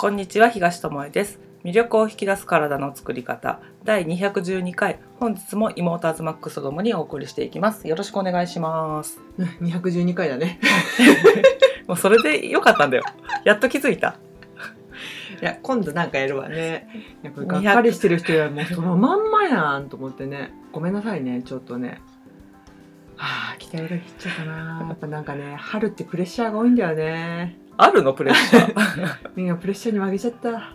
こんにちは東智恵です。魅力を引き出す体の作り方。第212回。本日も妹アズマックスとともにお送りしていきます。よろしくお願いします。212回だね。もうそれでよかったんだよ。やっと気づいた。いや今度なんかやるわね。やっぱがっかりしてる人はもうそのまんまやんと思ってね。ごめんなさいねちょっとね。はあ期待裏切っちゃったな。やっぱなんかね春ってプレッシャーが多いんだよねあるの？プレッシャー。プレッシャーに負けちゃった。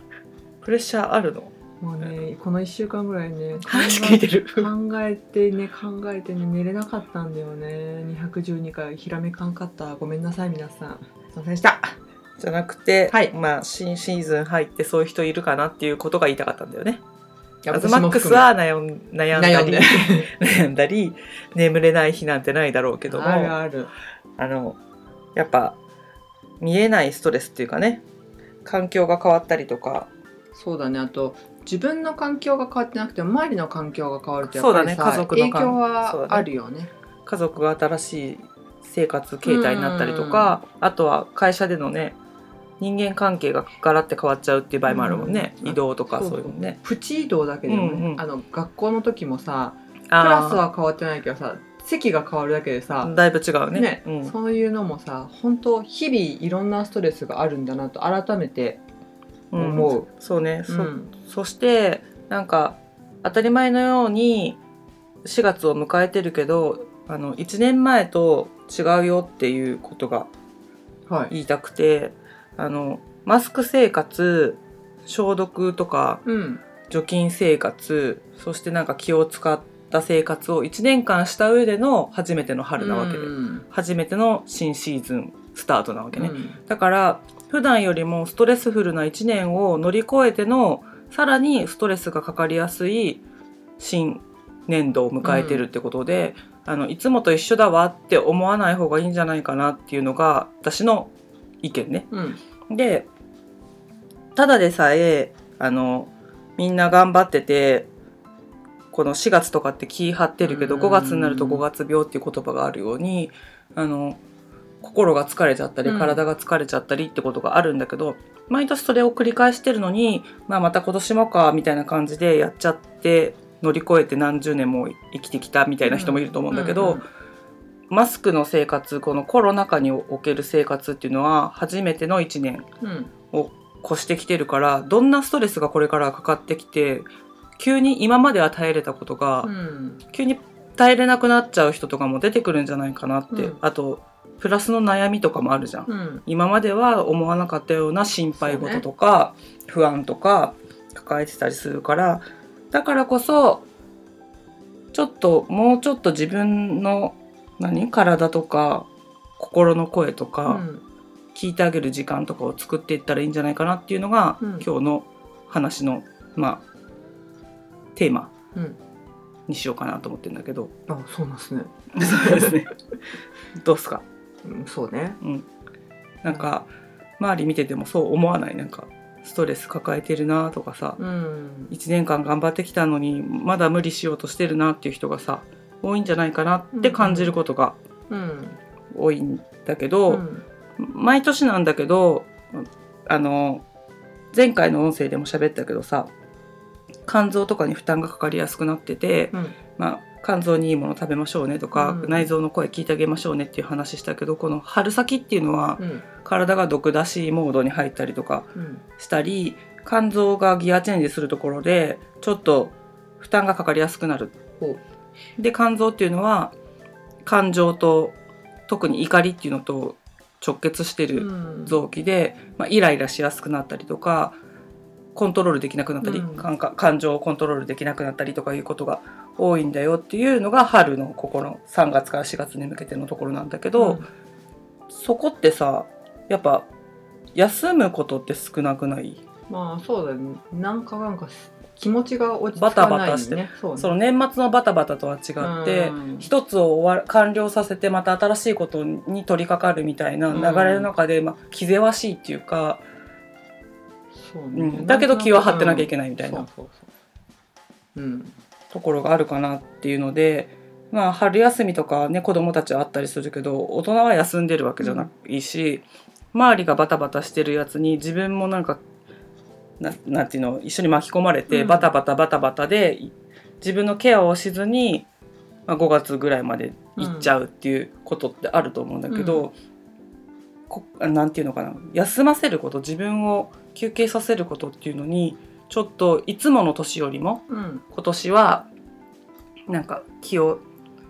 プレッシャーあるの？もうねこの1週間ぐらいね話聞いてる。考えてね考えてね寝れなかったんだよね。212回ひらめかんかった。ごめんなさい皆さん。すいませんでした。じゃなくて、はい。まあ新シーズン入ってそういう人いるかなっていうことが言いたかったんだよね。アズマックスは悩ん悩んだり。悩んだり 眠れない日なんてないだろうけども。あのやっぱ見えないストレスっていうかね環境が変わったりとか。そうだね。あと自分の環境が変わってなくても周りの環境が変わるとやっぱりさ、そうだね家族の影環そう響はあるよね。家族が新しい生活形態になったりとかあとは会社でのね人間関係がガラって変わっちゃうっていう場合もあるもんね、うん移動とかそう。いうのね。プチ移動だけでもね、うんうんあの学校の時もさクラスは変わってないけどさ席が変わるだけでさ、だいぶ違うね。ねうん、そういうのもさ本当日々いろんなストレスがあるんだなと改めて思う、そうね、そうん。そしてなんか当たり前のように4月を迎えてるけどあの1年前と違うよっていうことがはい、言いたくてあのマスク生活消毒とかうん。除菌生活そしてなんか気を使った生活を1年間した上での初めての春なわけで、うん。初めての新シーズンスタートなわけね、うん。だから普段よりもストレスフルな1年を乗り越えてのさらにストレスがかかりやすい新年度を迎えてるってことで、あのいつもと一緒だわって思わない方がいいんじゃないかなっていうのが私の意見ね。うん。でただでさえあのみんな頑張っててこの4月とかって気張ってるけどうん。5月になると5月病っていう言葉があるようにあの心が疲れちゃったりうん。体が疲れちゃったりってことがあるんだけど、毎年それを繰り返してるのに、まあ、また今年もかみたいな感じでやっちゃって乗り越えて何十年も生きてきたみたいな人もいると思うんだけど、うんマスクの生活このコロナ禍における生活っていうのは初めての1年うん。を越してきてるからどんなストレスがこれからかかってきて急に今までは耐えれたことが、うん。急に耐えれなくなっちゃう人とかも出てくるんじゃないかなって、うん。あとプラスの悩みとかもあるじゃん。うん。今までは思わなかったような心配事とか、不安とか抱えてたりするからだからこそちょっともうちょっと自分の何体とか心の声とうか、ん。聞いてあげる時間とかを作っていったらいいんじゃないかなっていうのが、うん。今日の話のまあテーマうん。にしようかなと思ってるんだけど。あそうなんですね、そうですね。どうっすか？うん、そうね。うん。なんか周り見ててもそう思わない？なんかストレス抱えてるなとかさ、うん。1年間頑張ってきたのにまだ無理しようとしてるなっていう人がさ多いんじゃないかなって感じることがうん。多いんだけど、うん。毎年なんだけどあの前回の音声でも喋ったけどさ肝臓とかに負担がかかりやすくなってて、うん。まあ、肝臓にいいもの食べましょうねとか、うん。内臓の声聞いてあげましょうねっていう話したけどこの春先っていうのはうん。体が毒出しモードに入ったりとかうん。したり肝臓がギアチェンジするところでちょっと負担がかかりやすくなる。で肝臓っていうのは感情と特に怒りっていうのと直結してるうん。臓器で、まあ、イライラしやすくなったりとかコントロールできなくなったり、うん。感感情をコントロールできなくなったりとかいうことが多いんだよっていうのが春のここの3月から4月に向けてのところなんだけど、うん。そこってさやっぱ休むことって少なくない？まあそうだね。なんかなんか気持ちが落ち着バタかないバタしてね。その年末のバタバタとは違って、うん。一つを終わ完了させてまた新しいことに取り掛かるみたいな流れの中で、まあ、気ぜわしいっていうか、そううねんだけど気は張ってなきゃいけないみたいな。ところがあるかなっていうので、まあ、春休みとかね子供たちはあったりするけど大人は休んでるわけじゃないし、周りがバタバタしてるやつに自分もなんかななんていうの一緒に巻き込まれて、うん。バタバタバタバタで自分のケアをしずに、まあ、5月ぐらいまで行っちゃうっていうことってあると思うんだけど、こなんていうのかな。休ませること自分を休憩させることっていうのにちょっといつもの年よりもうん。今年はなんか気を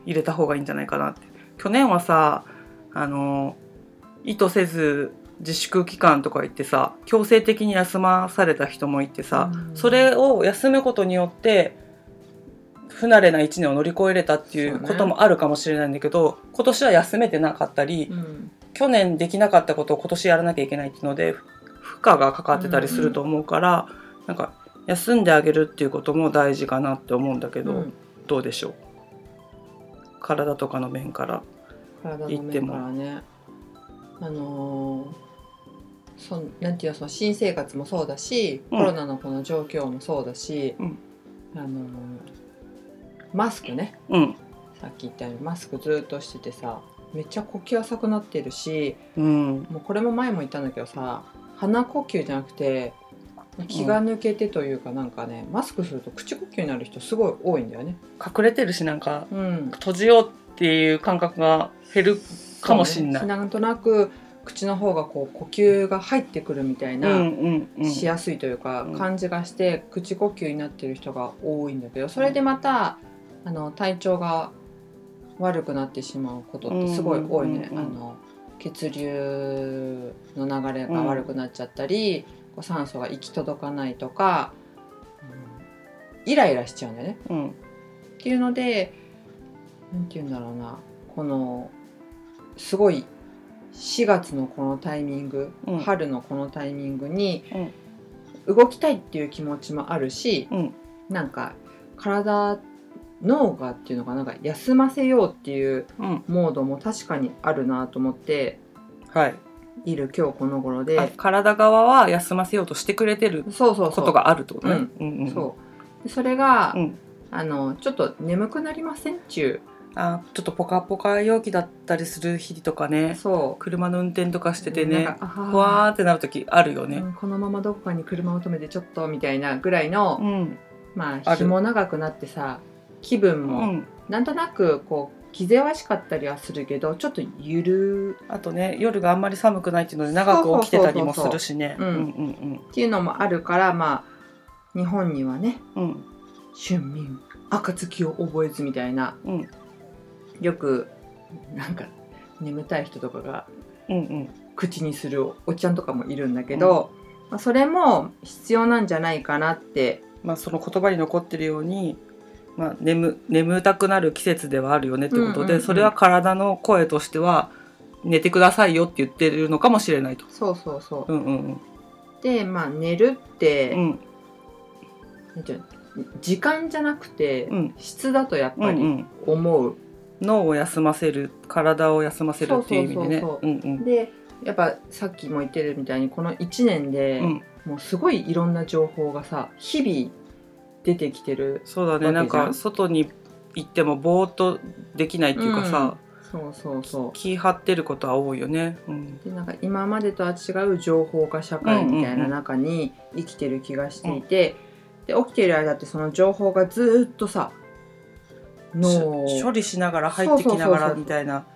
入れた方がいいんじゃないかなって。去年はさあの意図せず自粛期間とか言ってさ強制的に休まされた人もいてさ、うん。それを休むことによって不慣れな1年を乗り越えれたっていうこともあるかもしれないんだけど、今年は休めてなかったり、うん。去年できなかったことを今年やらなきゃいけないっていうので負荷がかかってたりすると思うから、なんか休んであげるっていうことも大事かなって思うんだけど、うん。どうでしょう？体とかの面から。体の面行っても。からねあのーそんなんていうのその新生活もそうだし、うん。コロナのこの状況もそうだし、うん。あのーマスクね。うん。さっき言ったようにマスクずっとしててさめっちゃ呼吸浅くなってるしうん。もうこれも前も言ったんだけどさ鼻呼吸じゃなくて気が抜けてというかなんかね、マスクすると口呼吸になる人すごい多いんだよね。隠れてるしなんかうん、閉じようっていう感覚が減るかもしんない。ねなんとなく口の方がこう呼吸が入ってくるみたいな、しやすいというか、うん感じがして口呼吸になってる人が多いんだけどそれでまたあの体調が悪くなってしまうことってすごい多いね。あの血流の流れが悪くなっちゃったり、こう酸素が行き届かないとか、うんイライラしちゃうんだよね。うん。っていうのでなんて言うんだろうな。このすごい4月のこのタイミング、うん。春のこのタイミングに動きたいっていう気持ちもあるし、うん。なんか体脳がっていうのかななんか休ませようっていううん。モードも確かにあるなと思ってはい。いる今日この頃あで体側は休ませようとしてくれてるそうそうそう。ことがあるってことね。うん。うんそう。でそれが、うん。あのちょっと眠くなりません？っちゅあちょっとポカポカ陽気だったりする日とかうね。そう。車の運転とかしててね。なんかあふわーってなる時あるよね。うんこのままどこかに車を止めてちょっとみたいなぐらいの、うん。まある。あ日も長くなってさ気分うもん。なんとなくこう気ぜわしかったりはするけどちょっとゆるあとね夜があんまり寒くないっていうので長く起きてたりもするしね。っていうのもあるからまあ日本にはねうん。うん春眠暁を覚えずみたいなうん。よくなんか眠たい人とかがうんうん。口にするおっちゃんとかもいるんだけど、まあ、それも必要なんじゃないかなって。まあその言葉に残ってるようにまあ眠眠たくなる季節ではあるよねってことで、うんうんうんそれは体の声としては寝てくださいよって言ってるのかもしれないと。そうそうそう。うんうんでまあ寝るって、うん時間じゃなくて、うん質だとやっぱりうんうん思う。脳を休ませる体を休ませるっていう意味でね。そうそうそううんうんでやっぱさっきも言ってるみたいにこの1年で、うんもうすごいいろんな情報がさ日々出てきてる。そうだねなんか外に行ってもぼーっとできないっていうかさ、そうそうそ気張ってることは多いよね。うんう。でなんか今までとは違う情報化社会みたいな中に生きてる気がしていて、で起きている間ってその情報がずーっとさ処理しながら入ってきながらみたいな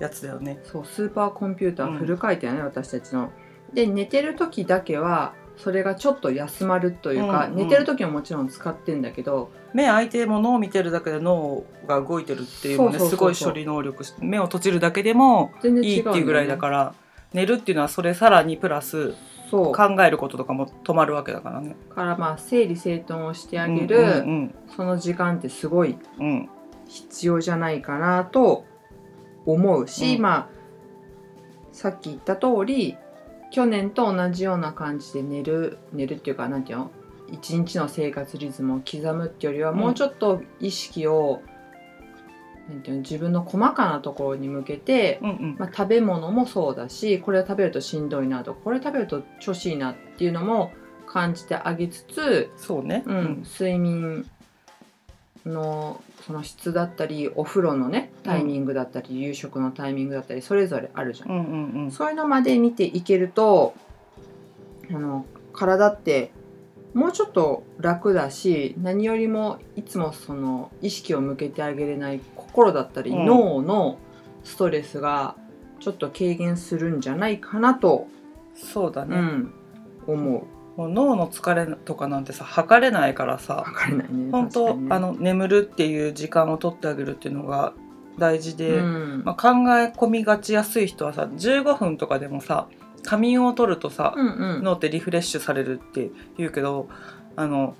やつだよね。そうスーパーコンピュータうんーフル回転やね、私たちの。で寝てる時だけはそれがちょっと休まるというか、うんうん。寝てる時ももちろん使ってんだけど目開いても脳を見てるだけで脳が動いてるっていうのねすごい処理能力目を閉じるだけでもいいっていうぐらいだから寝るっていうのはそれさらにプラスそう。考えることとかも止まるわけだからね。からまあ整理整頓をしてあげうる、んその時間ってすごいうんうん。必要じゃないかなと思うし、うん。まあさっき言った通り去年と同じような感じで寝る寝るっていうかなんていうの？一日の生活リズムを刻むっていうよりはうんもうちょっと意識を、なんていうの？自分の細かなところに向けて、うんうん。まあ、食べ物もそうだしこれを食べるとしんどいなとかこれ食べると調子いいなっていうのも感じてあげつつ、そうね。うん。睡眠のその質だったりお風呂のねタイミングだったり、夕食のタイミングだったりそれぞれあるじゃん。うんうんうん。そういうのまで見ていけるとあの体ってもうちょっと楽だし何よりもいつもその意識を向けてあげれない心だったり、うん。脳のストレスがちょっと軽減するんじゃないかなと、そうだね、うん、思うもう脳の疲れとかなんてさ測れないからさ分かれないね本当、あの眠るっていう時間を取ってあげるっていうのが大事で、うん。まあ、考え込みがちやすい人はさ15分とかでもさ仮眠を取るとさ、うんうん。脳ってリフレッシュされるって言うけどあの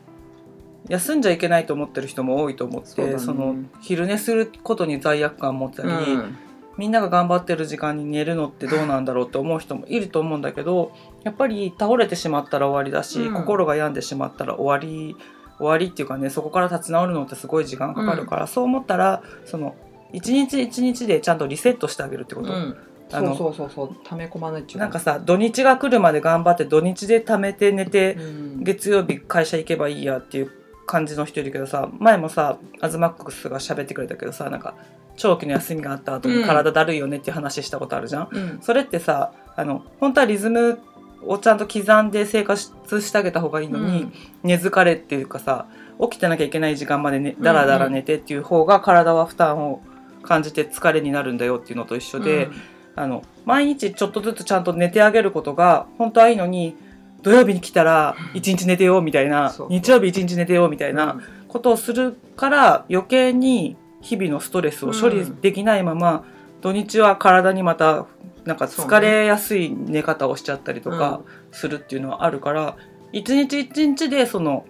休んじゃいけないと思ってる人も多いと思ってそね。その昼寝することに罪悪感を持ったり、うんみんなが頑張ってる時間に寝るのってどうなんだろうって思う人もいると思うんだけどやっぱり倒れてしまったら終わりだし、うん。心が病んでしまったら終わり終わりっていうかねそこから立ち直るのってすごい時間かかるから、そう思ったらその一日一日でちゃんとリセットしてあげるってこと。うん。あのそうそうそうそう溜め込まないっていうなんかさ土日が来るまで頑張って土日で貯めて寝て、うん。月曜日会社行けばいいやっていう感じの人いるけどさ前もさアズマックスが喋ってくれたけどさなんか長期の休みがあった後に体だるいよねっていう話したことあるじゃん。うん。それってさあの本当はリズムをちゃんと刻んで生活してあげた方がいいのに、寝疲れっていうかさ起きてなきゃいけない時間まで、ね、だらだら寝てっていう方が体は負担を感じて疲れになるんだよっていうのと一緒で、あの毎日ちょっとずつちゃんと寝てあげることが本当はいいのに土曜日に来たら一日寝てようみたいな日曜日一日寝てようみたいうん。なことをするから余計に日々のストレスを処理できないまま、土日は体にまたなんか疲れやすい寝方をしちゃったりとかするっていうのはあるから、一日一日でその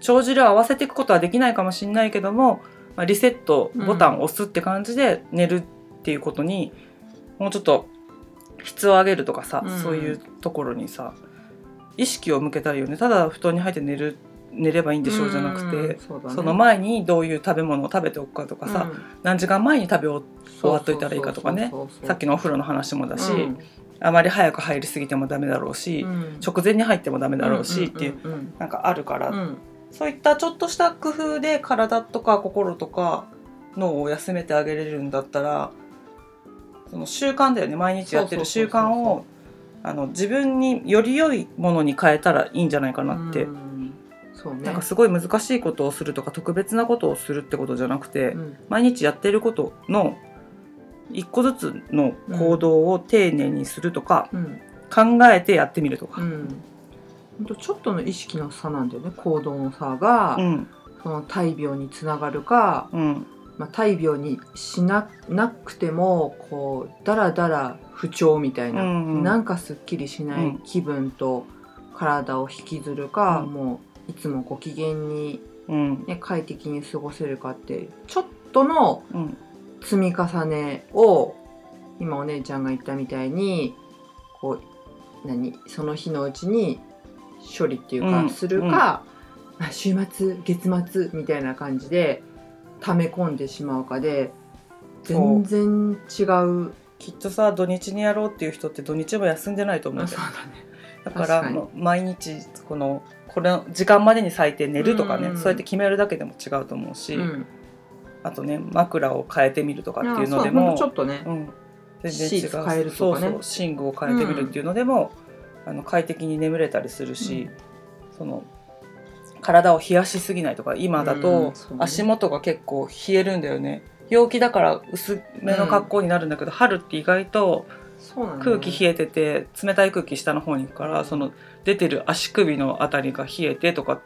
帳尻を合わせていくことはできないかもしれないけども、まあ、リセットボタンを押すって感じで寝るっていうことにもうちょっと質を上げるとかさ、うん。そういうところにさ意識を向けたらいいよね。ただ布団に入って寝る寝ればいいんでしょうじゃなくて、うんそね。その前にどういう食べ物を食べておくかとかさ、何時間前に食べ終終わっといたらいいかとかね。さっきのお風呂の話もだし、あまり早く入りすぎてもダメだろうし、直前に入ってもダメだろうしっていう、うんうん。なんかあるから、うん。そういったちょっとした工夫で体とか心とか脳を休めてあげれるんだったらその習慣だよね。毎日やってる習慣をあの自分により良いものに変えたらいいんじゃないかなって、うんそうね。なんかすごい難しいことをするとか特別なことをするってことじゃなくて、うん。毎日やってることの一個ずつの行動を丁寧にするとか、うん。考えてやってみるとか。うん。ちょっとの意識の差なんだよね行動の差が、うん。その大病につながるか、うん。まあ、大病にしななくてもこうだらだら不調みたいな、うんうん。なんかすっきりしなうんい気分と体を引きずるか、うん。もういつもご機嫌に、うん。ね、快適に過ごせるかってちょっとのうん。積み重ねを今お姉ちゃんが言ったみたいにこう何その日のうちに処理っていうか、うん。するか、まあ週末月末みたいな感じで溜め込んでしまうかで全然違う。きっとさ土日にやろうっていう人って土日も休んでないと思うんだよ。ね。だから毎日このこれ時間までに最低寝るとかね、うん。そうやって決めるだけでも違うと思うし、うん。あとね枕を変えてみるとかっていうのでもとちょっとね、うん、全然違う変えるとかね。そうそう寝具を変えてみるっていうのでも、あの快適に眠れたりするし、その体を冷やしすぎないとか今だうと足元が結構冷えるんだよね。陽気だから薄めの格好になるんだけど、春って意外と空気冷えてて冷たい空気下の方に行くからその出てる足首のあたりが冷えてとか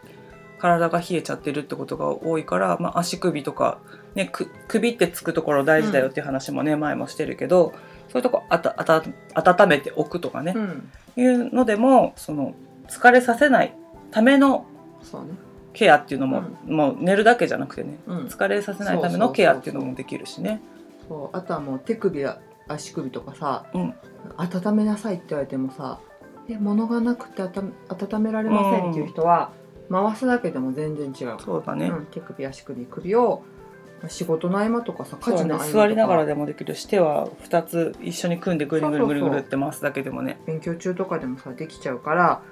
体が冷えちゃってるってことが多いから、まあ、足首とか、ね、く首ってつくところ大事だよっていう話もね、前もしてるけどそういうとこあたあた温めておくとかね、うん。いうのでもその疲れさせないためのケアっていうのも、もう寝るだけじゃなくてねうん。疲れさせないためのケアっていうのもできるしね。そう。あとはもう手首や足首とかさ、うん温めなさいって言われてもさえ物がなくて温められませんっていう人は、回すだけでも全然違う、そうだね、うん、手首足首首をまあ仕事の合間とかさ家事の合間とか。座りながらでもできるし手は2つ一緒に組んでぐるぐるぐるぐるって回すだけでもね。勉強中とかでもさできちゃうから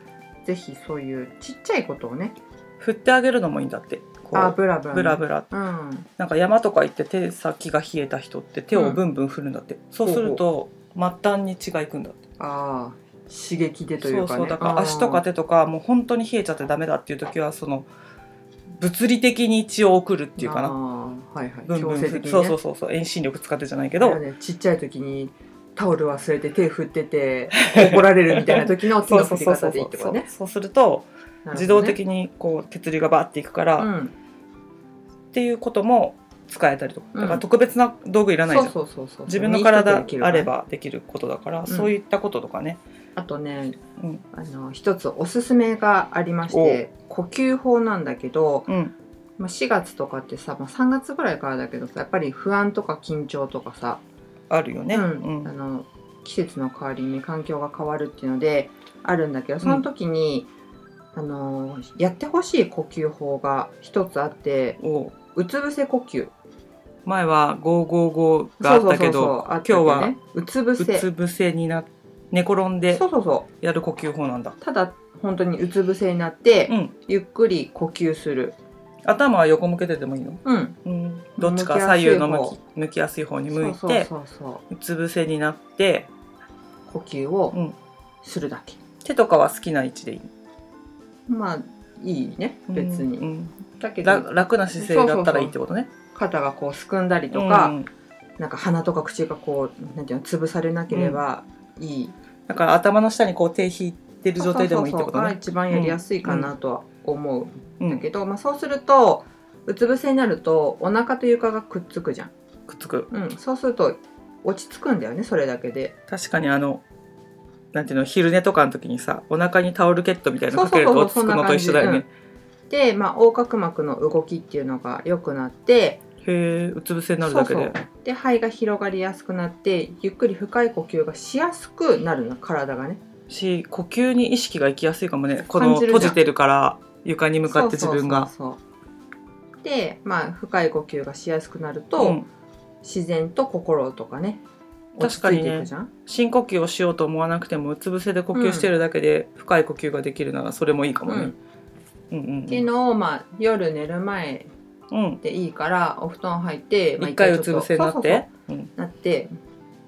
ぜひそういうちっちゃいことをね振ってあげるのもいいんだってこうあブラブラ、ね、ブラブラ。うん。なんか山とか行って手先が冷えた人って手をブンブン振るんだって、そうすると末端に血がいくんだって。あ刺激でといかね。そううそう。だから足とか手とかもう本当に冷えちゃってダメだっていう時はその物理的に血を送るっていうかな。なはいはい。ブンブンね、そうそうそうそう。遠心力使ってじゃないけど。ね、ちっちゃい時にタオル忘れて手振ってて怒られるみたいな時の手 そうの振りそうそう。そう方でいいってことね。そうすると自動的にこう血流がバーっていくから、っうん。ていうことも使えたりとか。うん。だから特別な道具いらないじゃん、自分の体あればできることだから、ん。そういったこととかね、あとねうん。あの一つおすすめがありまして呼吸法なんだけど、うん、まあ、4月とかってさ、まあ、3月ぐらいからだけどさやっぱり不安とか緊張とかさ、あるよね、ううん。んあの季節の変わりに環境が変わるっていうのであるんだけどその時に、あのやってほしい呼吸法が一つあってお。うつ伏せ呼吸。前は555があったけど今日はねうつ伏うせつ伏せにな寝転んでそうそうそう。やる呼吸法なんだ、ただ本当にうつ伏せになって、うん、ゆっくり呼吸する、頭は横向けててもいいの、うん、うん、どっちか左右の向方き向きやすい方に向いてそうつ伏せになって呼吸をうん。するだけ、手とかは好きな位置でいい？まあいいね。別に、うん。うんだけどら楽な姿勢だったらいいってことね。肩がこうすくんだりとか、うん。なんか鼻とか口がこうなんていうの潰されなければいい、だから頭の下にこう手引いてる状態でもいいってことね。一番やりやすいかなとは思ううんだけど、まあ、そうするとうつ伏せになるとお腹と床がくっつくじゃん、くっつく。うん、そうすると落ち着くんだよねそれだけで。確かにあのなんていうの昼寝とかの時にさお腹にタオルケットみたいなのかけると落ち着くのと一緒だよね。で、まあ、横隔膜の動きっていうのが良くなってへえうつ伏せになるだけで。で肺が広がりやすくなってゆっくり深い呼吸がしやすくなるの体がね。し呼吸に意識がいきやすいかもね。この閉じてるから床に向かって自分が。でまあ深い呼吸がしやすくなると、うん。自然と心とかね確かにね。深呼吸をしようと思わなくてもうつ伏せで呼吸してるだけで深い呼吸ができるならそれもいいかもね。うん。うんっていうのを、まあ、夜寝る前うん。でいいからお布団入って、まあ一回うつ伏せになって、なって。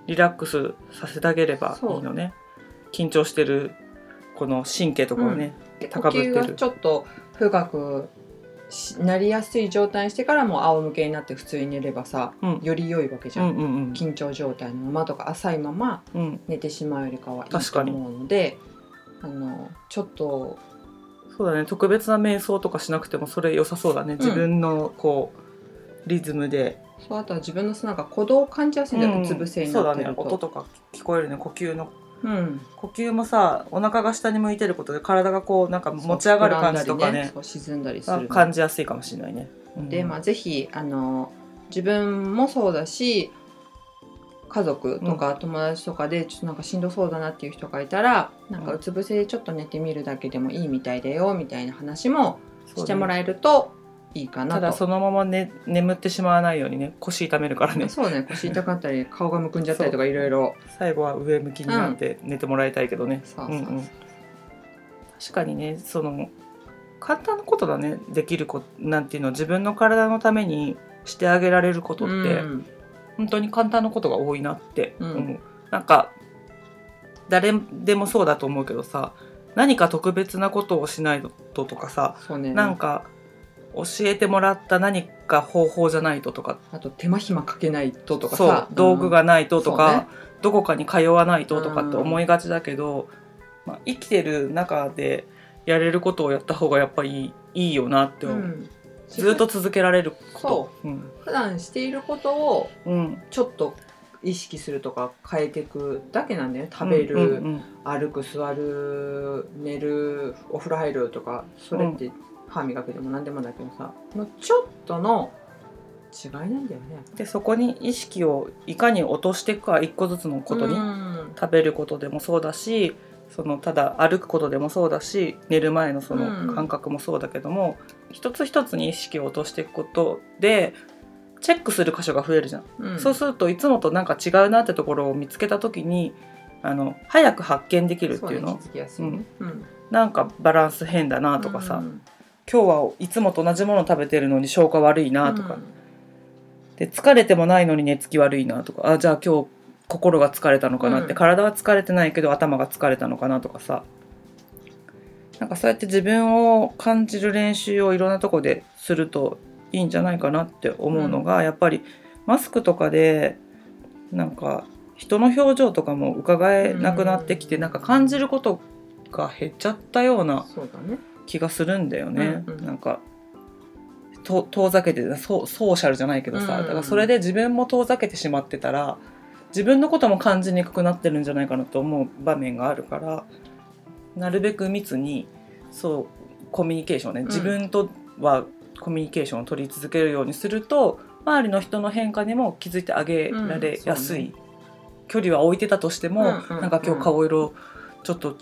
リラックスさせてあげればいいのね。緊張してるこの神経とかをね。高ぶってる。ちょっと深くしなりやすい状態にしてからもう仰向けになって普通に寝ればさうんより良いわけじうゃん、んうんうん緊張状態のままとか浅いままうん。寝てしまうよりかはいい確かにと思うのであのちょっとそうだね。特別な瞑想とかしなくてもそれ良さそうだね。自分のこうリズムで。そうあとは自分のなんか鼓動を感じやすいんだよ、うつ伏せにそうだねなってる。と音とか聞こえるね。呼吸のうん、呼吸もさお腹が下に向いてることで体がこうなんか持ち上がる感じとかね。そう沈んだりするが感じやすいかもしれないね。うんで、まあ、ぜひあの自分もそうだし家族とか友達とかでちょっとなんかしんどそうだなっていう人がいたら、なんかうつ伏せでちょっと寝てみるだけでもいいみたいだよみたいな話もしてもらえるといいかなと。ただそのまま、ね、眠ってしまわないようにね腰痛めるからね。そうね腰痛かったり 顔がむくんじゃったりとかいろいろ。最後は上向きになって寝てもらいたいけどね、確かにねその簡単なことだねできるこなんていうの自分の体のためにしてあげられることって、うん。本当に簡単なことが多いなって思う、うんなんか誰でもそうだと思うけどさ何か特別なことをしないととかさ、ね。なんか教えてもらった何か方法じゃないととか。あと手間暇かけないととかそうさ道具がないととか、どこかに通わないととかって思いがちだけど、まあ、生きてる中でやれることをやった方がやっぱりいいよなって思う、うん。ずっと続けられること。う。ん。普段していることをうん。ちょっと意識するとか変えていくだけなんだよね。食べる、うんうん。歩く座る寝るお風呂入るとかそれって歯磨くでも何でもだけどさのちょっとの違いなんだよね。でそこに意識をいかに落としていくか一個ずつのことに、うん。食べることでもそうだしそのただ歩くことでもそうだし寝る前のその感覚もそうだけども、一つ一つに意識を落としていくことでチェックする箇所が増えるじゃん。うん。そうするといつもとなんか違うなってところを見つけた時にあの早く発見できるっていうの。そね気づきやすいね。うん。なんかバランス変だなとかさ、うん今日はいつもと同じもの食べてるのに消化悪いなとか、うん。で疲れてもないのに寝つき悪いなとか。あじゃあ今日心が疲れたのかなって、うん。体は疲れてないけど頭が疲れたのかなとかさ。なんかそうやって自分を感じる練習をいろんなとこでするといいんじゃないかなって思うのが、やっぱりマスクとかでなんか人の表情とかも伺えなくなってきて、うん。なんか感じることが減っちゃったような気がするんだよね。うんうん。なんかと遠ざけてソソーシャルじゃないけどさ、だからそれで自分も遠ざけてしまってたら自分のことも感じにくくなってるんじゃないかなと思う場面があるからなるべく密にそうコミュニケーションね、ん。自分とはコミュニケーションを取り続けるようにすると周りの人の変化にも気づいてあげられやすい、うん距離は置いてたとしても、うんうんうん。なんか今日顔色ちょっと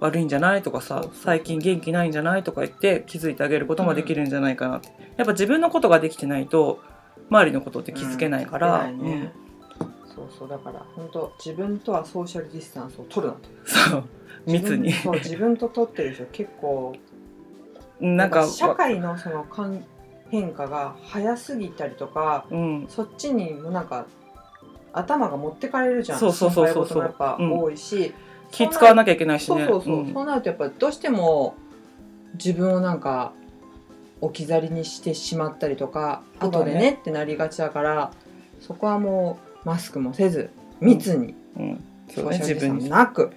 悪いんじゃないとかさそうそう最近元気ないんじゃないとか言って気づいてあげることもできるんじゃないかなって、やっぱ自分のことができてないと周りのことって気づけないから、うん。気づけないねそうそう。だから本当自分とはソーシャルディスタンスを取るなと。うんそう。密に。自分そう自分と取ってる人結構。なんか社会のその感変化が早すぎたりとかうん。そっちにもなんか頭が持ってかれるじゃん。そうそうそうそう心配事もやっぱ多いし、気使わなきゃいけないしね。そうそうそう、ん。そうなるとやっぱどうしても自分をなんか置き去りにしてしまったりとか、ね後でねってなりがちだからそこはもうマスクもせず密に、うん。そソうね自分なく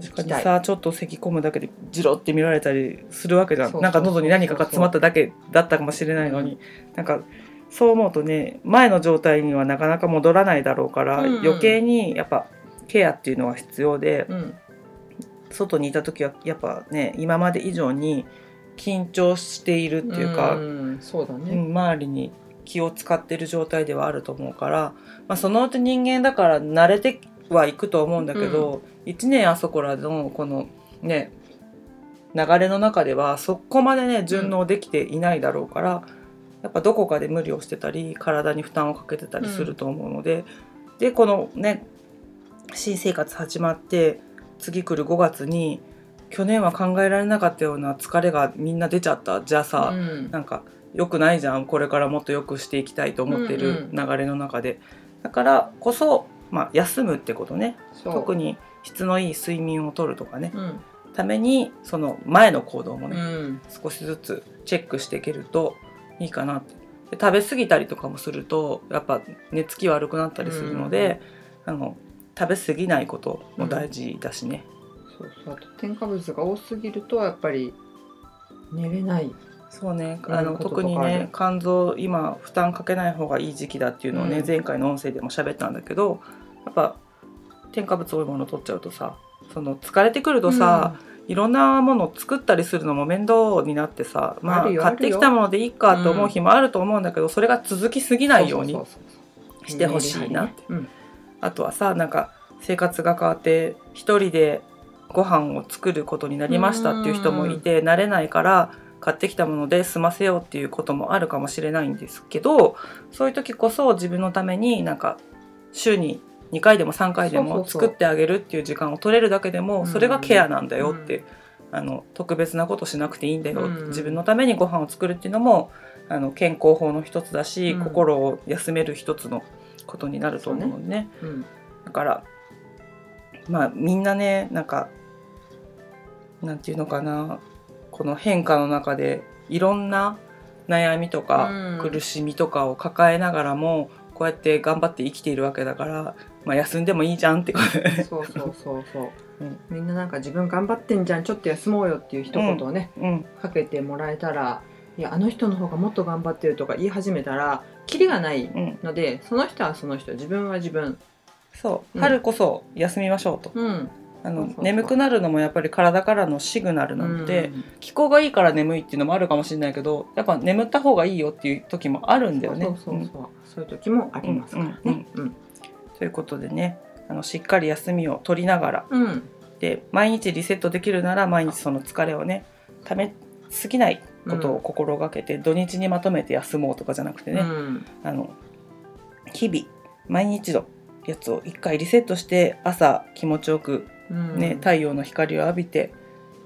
確かにさちょっと咳込むだけでジロって見られたりするわけじゃん。なんか喉に何かが詰まっただけだったかもしれないのに、なんかそう思うとね前の状態にはなかなか戻らないだろうから、うんうん。余計にやっぱケアっていうのは必要で、うん。外にいた時はやっぱね今まで以上に緊張しているっていうか、ん。そうだね、うん周りに気を使ってる状態ではあると思うから、まあ、そのうち人間だから慣れてはいくと思うんだけど、1年あそこらのこのね流れの中ではそこまでね順応できていないだろうから、やっぱどこかで無理をしてたり体に負担をかけてたりすると思うので、でこのね新生活始まって次来る5月に去年は考えられなかったような疲れがみんな出ちゃった。じゃあさ、うん。なんか良くないじゃん。これからもっと良くしていきたいと思ってるうん流れの中で、だからこそ、まあ、休むってことね。特に質のいい睡眠をとるとかね。うん。ためにその前の行動もうね、ん。少しずつチェックしていけるといいかなって。で食べ過ぎたりとかもするとやっぱ寝つき悪くなったりするので、あの食べ過ぎないことも大事だしね、そうそう。あと添加物が多すぎるとやっぱり寝れない。そうね、うんあの特にね肝臓今負担かけない方がいい時期だっていうのをね、うん。前回の音声でも喋ったんだけどやっぱ添加物多いもの取っちゃうとさその疲れてくるとさ、いろんなものを作ったりするのも面倒になってさ、まあ、買ってきたものでいいかと思う日もあると思うんだけど、それが続きすぎないようにしてほしいなって。うんあとはさなんか生活が変わって一人でご飯を作ることになりましたっていう人もいて慣れないから買ってきたもので済ませようっていうこともあるかもしれないんですけどそういう時こそ自分のためになんか週に2回でも3回でも作ってあげるっていう時間を取れるだけでもうん。それがケアなんだよって、あの特別なことしなくていいんだよ、うん。自分のためにご飯を作るっていうのもあの健康法の一つだし、うん。心を休める一つのことになると思うのでね。うん。だからまあみんなねなんかなんていうのかな。この変化の中でいろんな悩みとかうん。苦しみとかを抱えながらもこうやって頑張って生きているわけだから、まあ、休んでもいいじゃんってことでそうそうそうそう、うん。みんななんか自分頑張ってんじゃんちょっと休もうよっていう一言をね、うん。かけてもらえたらいやあの人の方がもっと頑張ってるとか言い始めたらキリがないうん。のでその人はその人自分は自分。そう。うん。春こそ休みましょうと、うん。あのそうそう眠くなるのもやっぱり体からのシグナルなので、気候がいいから眠いっていうのもあるかもしれないけどやっぱ眠った方がいいよっていう時もあるんだよね。そうそうそうそう、そういう時もありますから。ねうん。ということでねあのしっかり休みを取りながらうん。で毎日リセットできるなら毎日その疲れをねためすぎないことを心がけて、土日にまとめて休もうとかじゃなくてね、うん。あの日々毎日のやつを一回リセットして朝気持ちよく、うん。ね太陽の光を浴びて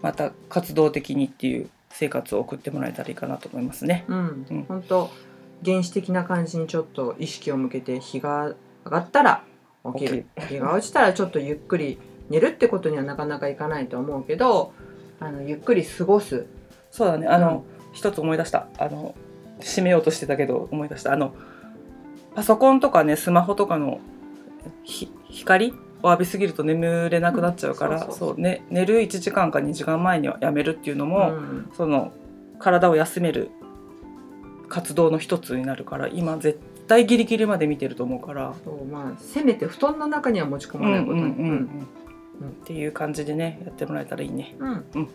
また活動的にっていう生活を送ってもらえたらいいかなと思いますね。うん。うん。本当原始的な感じにちょっと意識を向けて日が上がったら起きる。日が落ちたらちょっとゆっくり寝るってことにはなかなかいかないと思うけどあのゆっくり過ごすそうだね。あの、一つ思い出した。あの閉めようとしてたけど思い出した。あのパソコンとかねスマホとかのひ光？を浴びすぎると眠れなくなっちゃうから、寝る1時間か2時間前にはやめるっていうのも、うん。その体を休める活動の一つになるから今絶対ギリギリまで見てると思うから。そうまあせめて布団の中には持ち込まないことに、うんうんうんうんっていう感じでねやってもらえたらいいね。うん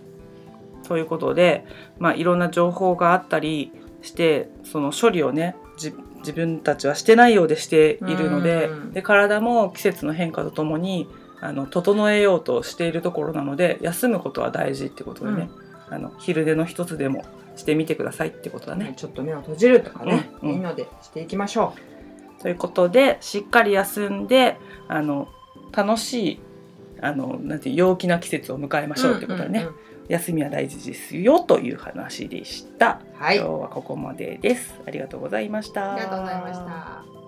ということで、まあ、いろんな情報があったりしてその処理をねじ自分たちはしてないようでしているので,、うん。で体も季節の変化とともにあの整えようとしているところなので休むことは大事ってことでね、あの昼寝の一つでもしてみてくださいってことだね。ちょっと目を閉じるとかね、うんうん。いいのでしていきましょということでしっかり休んであの楽しいあのなんて陽気な季節を迎えまう。しょうってことでね、んんん休みは大事ですよという話でした。はい。今日はここまでです。ありがとうございました。ありがとうございました。